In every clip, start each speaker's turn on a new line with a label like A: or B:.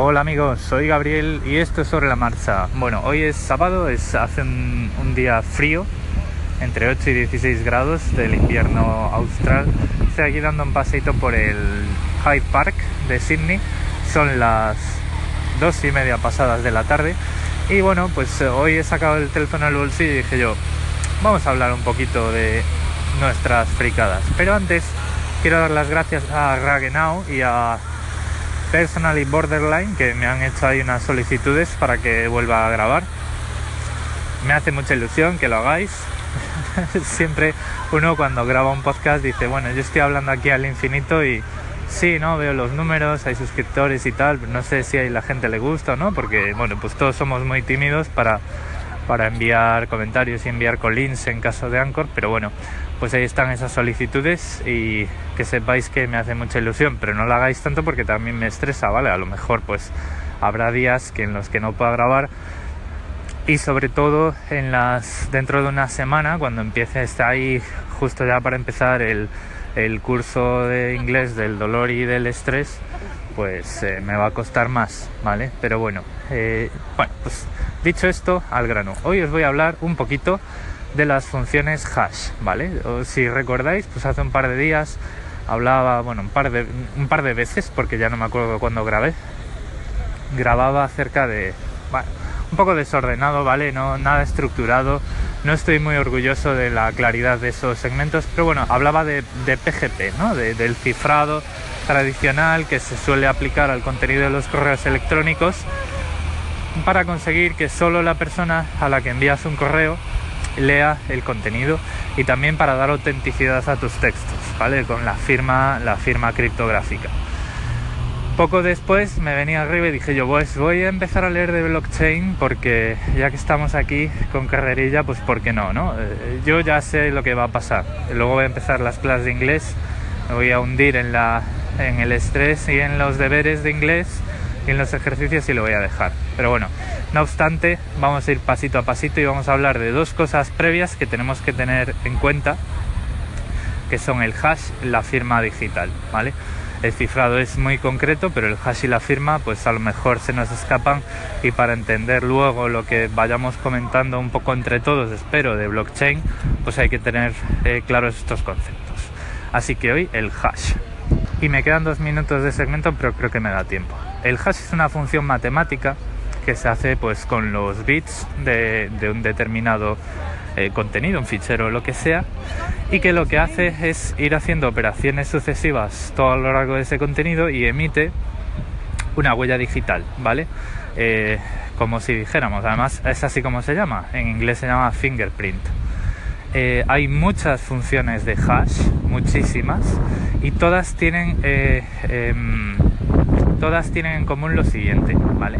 A: Hola amigos, soy Gabriel y esto es sobre la marcha. Bueno, hoy es sábado, es, hace un, día frío, entre 8 y 16 grados del invierno austral. Estoy aquí dando un paseito por el Hyde Park de Sydney. Son las dos y media pasadas de la tarde. Y bueno, pues hoy he sacado el teléfono al bolsillo y dije yo, vamos a hablar un poquito de nuestras fricadas. Pero antes quiero dar las gracias a Ragenau y a Personally Borderline que me han hecho ahí unas solicitudes para que vuelva a grabar. Me hace mucha ilusión que lo hagáis. Siempre uno cuando graba un podcast dice, bueno, yo estoy hablando aquí al infinito y sí, ¿no? Veo los números, hay suscriptores y tal, no sé si a la gente le gusta o no, porque bueno, pues todos somos muy tímidos para, para enviar comentarios y enviar con links en caso de Anchor, pero bueno, pues ahí están esas solicitudes y que sepáis que me hace mucha ilusión, pero no lo hagáis tanto porque también me estresa, ¿vale? A lo mejor pues habrá días que en los que no pueda grabar y sobre todo en las dentro de una semana cuando empiece está ahí justo ya para empezar el, el curso de inglés del dolor y del estrés pues eh, me va a costar más, ¿vale? Pero bueno, eh, bueno, pues dicho esto, al grano. Hoy os voy a hablar un poquito de las funciones hash, ¿vale? O si recordáis, pues hace un par de días hablaba, bueno, un par de, un par de veces, porque ya no me acuerdo cuándo grabé, grababa acerca de, bueno, un poco desordenado, ¿vale? No, nada estructurado, no estoy muy orgulloso de la claridad de esos segmentos, pero bueno, hablaba de, de PGP, ¿no? De, del cifrado tradicional que se suele aplicar al contenido de los correos electrónicos para conseguir que solo la persona a la que envías un correo lea el contenido y también para dar autenticidad a tus textos, ¿vale? Con la firma, la firma criptográfica. Poco después me venía arriba y dije yo, pues voy a empezar a leer de blockchain porque ya que estamos aquí con carrerilla, pues ¿por qué no? no? Eh, yo ya sé lo que va a pasar. Luego voy a empezar las clases de inglés, me voy a hundir en, la, en el estrés y en los deberes de inglés y en los ejercicios y lo voy a dejar. Pero bueno, no obstante, vamos a ir pasito a pasito y vamos a hablar de dos cosas previas que tenemos que tener en cuenta, que son el hash la firma digital, ¿vale? El cifrado es muy concreto, pero el hash y la firma pues a lo mejor se nos escapan y para entender luego lo que vayamos comentando un poco entre todos, espero, de blockchain, pues hay que tener eh, claros estos conceptos. Así que hoy el hash. Y me quedan dos minutos de segmento, pero creo que me da tiempo. El hash es una función matemática que se hace pues con los bits de, un determinado eh, contenido, un fichero o lo que sea, y que lo que hace es ir haciendo operaciones sucesivas todo a lo largo de ese contenido y emite una huella digital, ¿vale? Eh, como si dijéramos, además es así como se llama, en inglés se llama fingerprint. Eh, hay muchas funciones de hash, muchísimas, y todas tienen, em, todas tienen en común lo siguiente, ¿vale?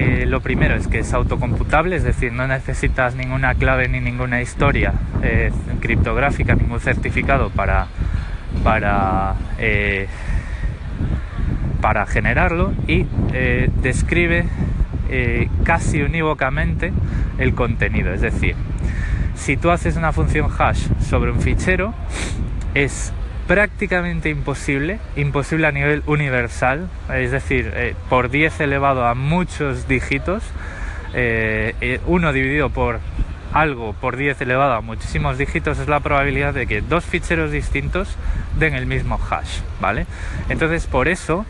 A: Eh, lo primero es que es autocomputable, es decir, no necesitas ninguna clave ni ninguna historia eh, criptográfica, ningún certificado para, para, eh, para generarlo y describe casi unívocamente el contenido. Es decir, si tú haces una función hash sobre un fichero, es prácticamente imposible, imposible a nivel universal, es decir, eh, por 10 elevado a muchos dígitos, eh, eh, uno dividido por algo por 10 elevado a muchísimos dígitos es la probabilidad de que dos ficheros distintos den el mismo hash, ¿vale? Entonces, por eso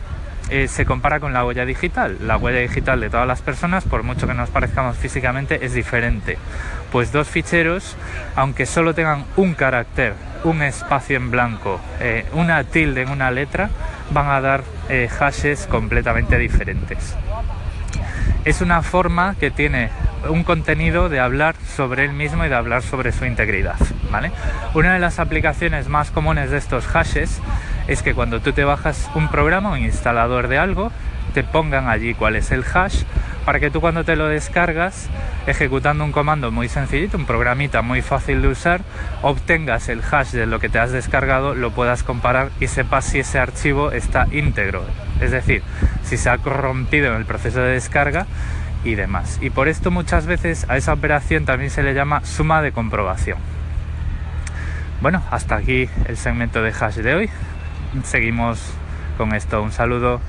A: eh, se compara con la huella digital. La huella digital de todas las personas, por mucho que nos parezcamos físicamente, es diferente. Pues dos ficheros, aunque solo tengan un carácter, un espacio en blanco, eh, una tilde en una letra, van a dar eh, hashes completamente diferentes. Es una forma que tiene un contenido de hablar sobre él mismo y de hablar sobre su integridad. ¿vale? Una de las aplicaciones más comunes de estos hashes es que cuando tú te bajas un programa, un instalador de algo, te pongan allí cuál es el hash para que tú cuando te lo descargas, ejecutando un comando muy sencillito, un programita muy fácil de usar, obtengas el hash de lo que te has descargado, lo puedas comparar y sepas si ese archivo está íntegro. Es decir, si se ha corrompido en el proceso de descarga y demás. Y por esto muchas veces a esa operación también se le llama suma de comprobación. Bueno, hasta aquí el segmento de hash de hoy seguimos con esto. Un saludo.